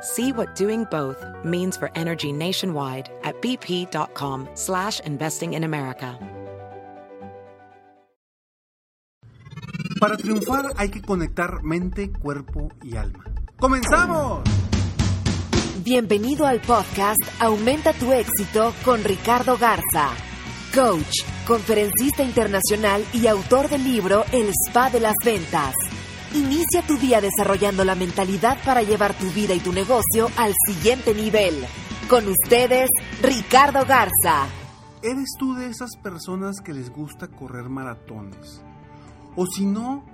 See what doing both means for energy nationwide at bp.com slash investing in America. Para triunfar hay que conectar mente, cuerpo y alma. ¡Comenzamos! Bienvenido al podcast Aumenta tu éxito con Ricardo Garza, coach, conferencista internacional y autor del libro El Spa de las Ventas. Inicia tu día desarrollando la mentalidad para llevar tu vida y tu negocio al siguiente nivel. Con ustedes, Ricardo Garza. ¿Eres tú de esas personas que les gusta correr maratones? O si no,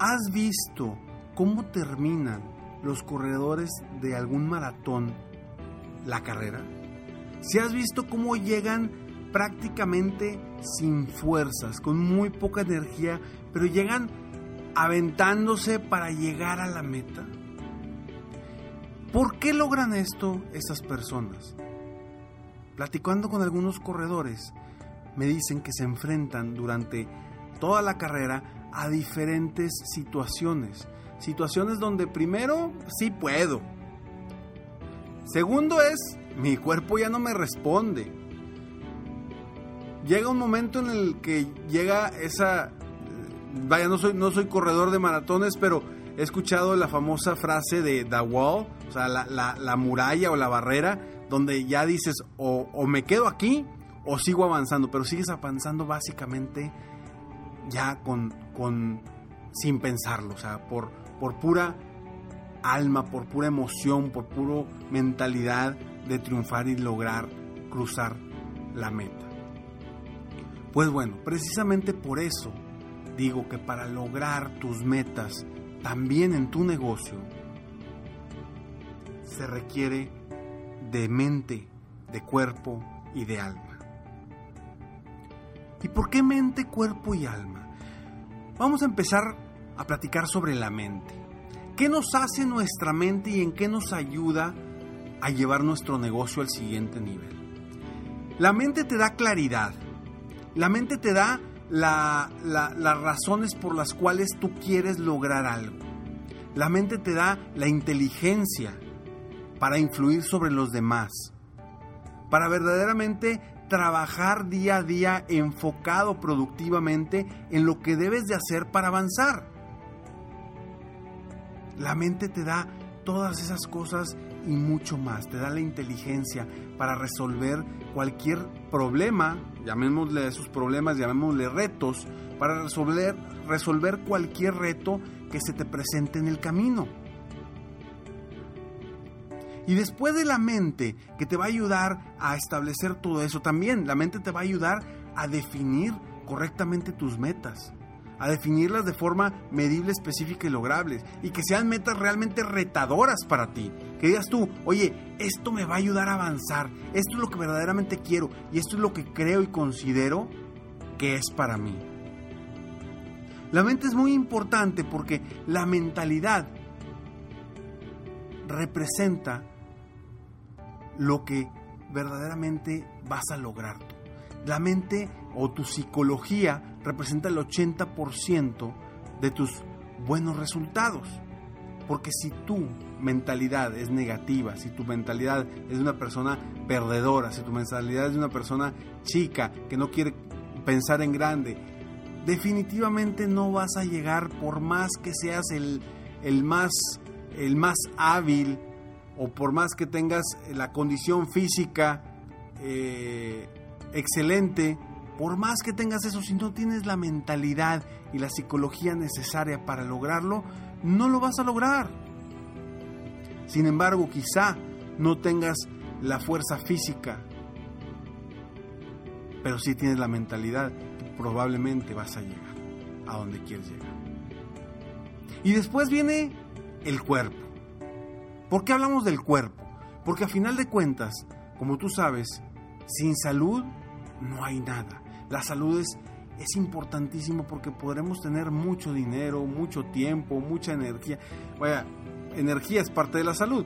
¿has visto cómo terminan los corredores de algún maratón la carrera? Si has visto cómo llegan prácticamente sin fuerzas, con muy poca energía, pero llegan aventándose para llegar a la meta? ¿Por qué logran esto esas personas? Platicando con algunos corredores, me dicen que se enfrentan durante toda la carrera a diferentes situaciones. Situaciones donde primero sí puedo. Segundo es, mi cuerpo ya no me responde. Llega un momento en el que llega esa vaya, no soy, no soy corredor de maratones, pero he escuchado la famosa frase de The Wall, o sea, la, muralla o la barrera, donde ya dices, o, me quedo aquí o sigo avanzando, pero sigues avanzando básicamente ya con, con sin pensarlo, o sea, por, por pura alma, por pura emoción, por pura mentalidad de triunfar y lograr cruzar la meta. Pues bueno, precisamente por eso digo que para lograr tus metas también en tu negocio, se requiere de mente, de cuerpo y de alma. ¿Y por qué mente, cuerpo y alma? Vamos a empezar a platicar sobre la mente. ¿Qué nos hace nuestra mente y en qué nos ayuda a llevar nuestro negocio al siguiente nivel? La mente te da claridad. La mente te da las razones por las cuales tú quieres lograr algo. La mente te da la inteligencia para influir sobre los demás, para verdaderamente trabajar día a día enfocado productivamente en lo que debes de hacer para avanzar. La mente te da todas esas cosas y mucho más. Te da la inteligencia para resolver cualquier problema, llamémosle esos problemas, llamémosle retos, para resolver, resolver cualquier reto que se te presente en el camino. Y después de la mente, que te va a ayudar a establecer todo eso, también la mente te va a ayudar a definir correctamente tus metas a definirlas de forma medible, específica y lograble. Y que sean metas realmente retadoras para ti. Que digas tú, oye, esto me va a ayudar a avanzar. Esto es lo que verdaderamente quiero. Y esto es lo que creo y considero que es para mí. La mente es muy importante porque la mentalidad representa lo que verdaderamente vas a lograr La mente o tu psicología representa el 80% de tus buenos resultados. Porque si tu mentalidad es negativa, si tu mentalidad es de una persona perdedora, si tu mentalidad es de una persona chica que no quiere pensar en grande, definitivamente no vas a llegar por más que seas el, más, el más hábil o por más que tengas la condición física eh, excelente, Por más que tengas eso, si no tienes la mentalidad y la psicología necesaria para lograrlo, no lo vas a lograr. Sin embargo, quizá no tengas la fuerza física, pero si tienes la mentalidad, probablemente vas a llegar a donde quieres llegar. Y después viene el cuerpo. ¿Por qué hablamos del cuerpo? Porque a final de cuentas, como tú sabes, sin salud no hay nada. La salud es, es importantísimo porque podremos tener mucho dinero, mucho tiempo, mucha energía. Vaya, energía es parte de la salud.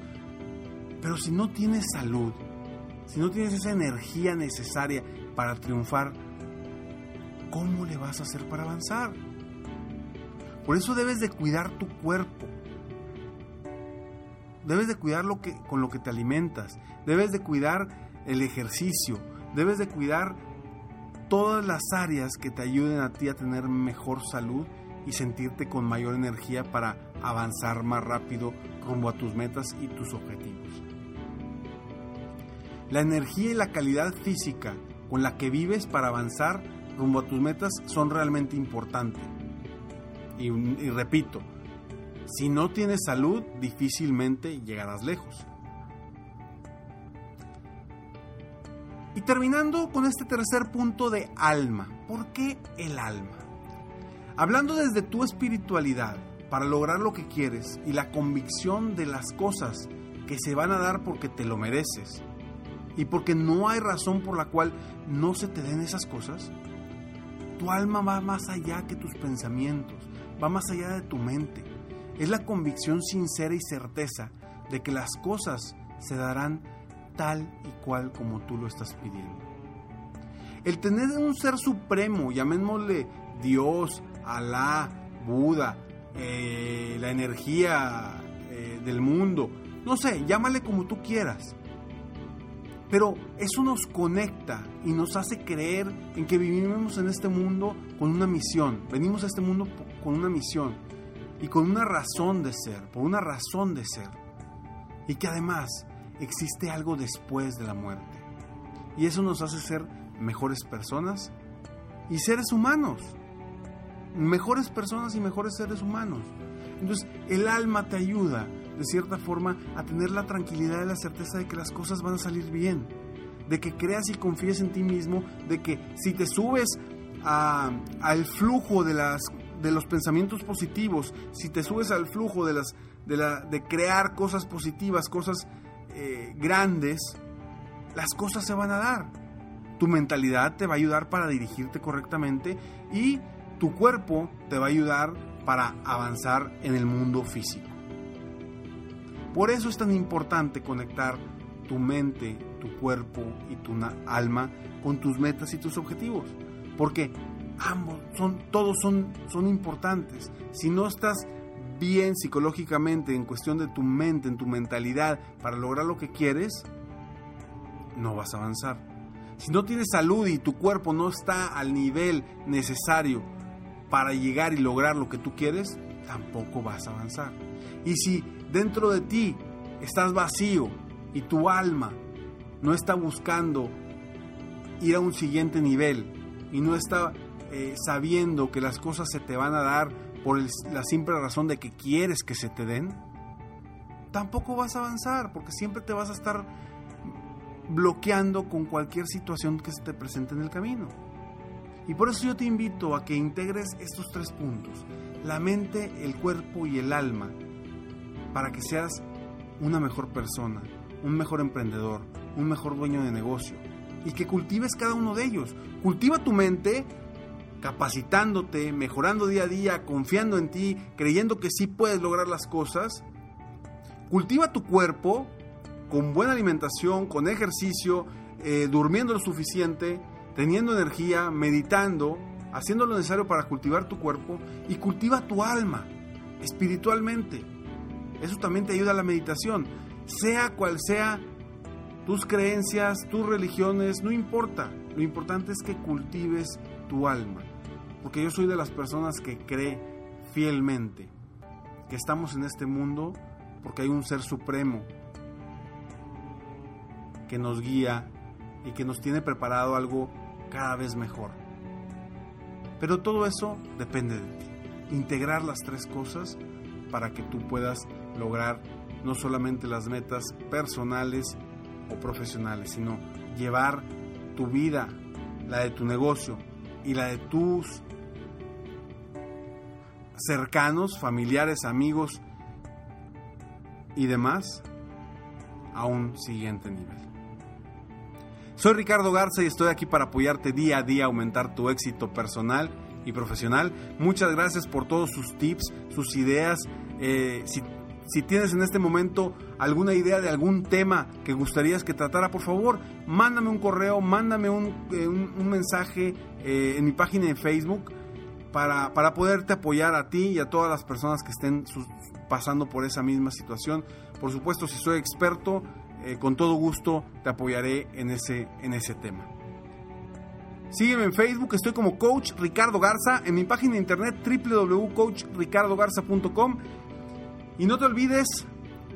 Pero si no tienes salud, si no tienes esa energía necesaria para triunfar, ¿cómo le vas a hacer para avanzar? Por eso debes de cuidar tu cuerpo. Debes de cuidar lo que, con lo que te alimentas. Debes de cuidar el ejercicio. Debes de cuidar todas las áreas que te ayuden a ti a tener mejor salud y sentirte con mayor energía para avanzar más rápido rumbo a tus metas y tus objetivos. La energía y la calidad física con la que vives para avanzar rumbo a tus metas son realmente importantes. Y, y, repito, si no tienes salud, difícilmente llegarás lejos. Y terminando con este tercer punto de alma. ¿Por qué el alma? Hablando desde tu espiritualidad para lograr lo que quieres y la convicción de las cosas que se van a dar porque te lo mereces y porque no hay razón por la cual no se te den esas cosas, tu alma va más allá que tus pensamientos, va más allá de tu mente. Es la convicción sincera y certeza de que las cosas se darán tal y cual como tú lo estás pidiendo. El tener un ser supremo, llamémosle Dios, Alá, Buda, eh, la energía eh, del mundo, no sé, llámale como tú quieras. Pero eso nos conecta y nos hace creer en que vivimos en este mundo con una misión. Venimos a este mundo con una misión y con una razón de ser, por una razón de ser. Y que además existe algo después de la muerte. Y eso nos hace ser mejores personas y seres humanos. Mejores personas y mejores seres humanos. Entonces, el alma te ayuda, de cierta forma, a tener la tranquilidad y la certeza de que las cosas van a salir bien. De que creas y confíes en ti mismo, de que si te subes al flujo de, las, de los pensamientos positivos, si te subes al flujo de, las, de, la, de crear cosas positivas, cosas eh, grandes, las cosas se van a dar. Tu mentalidad te va a ayudar para dirigirte correctamente y tu cuerpo te va a ayudar para avanzar en el mundo físico. Por eso es tan importante conectar tu mente, tu cuerpo y tu alma con tus metas y tus objetivos, porque ambos son todos son son importantes. Si no estás bien psicológicamente, en cuestión de tu mente, en tu mentalidad, para lograr lo que quieres, no vas a avanzar. Si no tienes salud y tu cuerpo no está al nivel necesario para llegar y lograr lo que tú quieres, tampoco vas a avanzar. Y si dentro de ti estás vacío y tu alma no está buscando ir a un siguiente nivel y no está eh, sabiendo que las cosas se te van a dar por la simple razón de que quieres que se te den, tampoco vas a avanzar porque siempre te vas a estar bloqueando con cualquier situación que se te presente en el camino. Y por eso yo te invito a que integres estos tres puntos, la mente, el cuerpo y el alma, para que seas una mejor persona, un mejor emprendedor, un mejor dueño de negocio, y que cultives cada uno de ellos. Cultiva tu mente capacitándote, mejorando día a día, confiando en ti, creyendo que sí puedes lograr las cosas. Cultiva tu cuerpo con buena alimentación, con ejercicio, eh, durmiendo lo suficiente, teniendo energía, meditando, haciendo lo necesario para cultivar tu cuerpo y cultiva tu alma espiritualmente. Eso también te ayuda a la meditación. Sea cual sea tus creencias, tus religiones, no importa. Lo importante es que cultives tu alma. Porque yo soy de las personas que cree fielmente que estamos en este mundo porque hay un ser supremo que nos guía y que nos tiene preparado algo cada vez mejor. Pero todo eso depende de ti. Integrar las tres cosas para que tú puedas lograr no solamente las metas personales o profesionales, sino llevar tu vida, la de tu negocio y la de tus cercanos, familiares, amigos y demás a un siguiente nivel. Soy Ricardo Garza y estoy aquí para apoyarte día a día a aumentar tu éxito personal y profesional. Muchas gracias por todos sus tips, sus ideas. Eh, si, tienes en este momento alguna idea de algún tema que gustarías que tratara, por favor, mándame un correo, mándame un, eh, un, mensaje eh, en mi página de Facebook para, para, poderte apoyar a ti y a todas las personas que estén pasando por esa misma situación. Por supuesto, si soy experto, con todo gusto te apoyaré en ese, en ese tema. Sígueme en Facebook, estoy como Coach Ricardo Garza, en mi página de internet www.coachricardogarza.com y no te olvides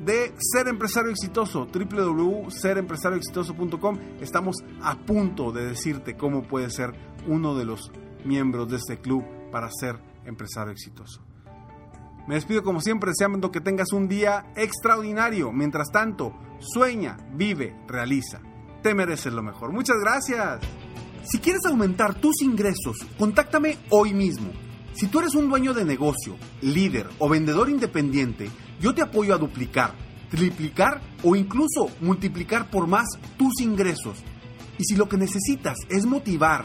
de ser empresario exitoso, www.serempresarioexitoso.com. Estamos a punto de decirte cómo puedes ser uno de los miembros de este club para ser empresario exitoso. Me despido como siempre deseando que tengas un día extraordinario. Mientras tanto, sueña, vive, realiza. Te mereces lo mejor. Muchas gracias. Si quieres aumentar tus ingresos, contáctame hoy mismo. Si tú eres un dueño de negocio, líder o vendedor independiente, yo te apoyo a duplicar, triplicar o incluso multiplicar por más tus ingresos. Y si lo que necesitas es motivar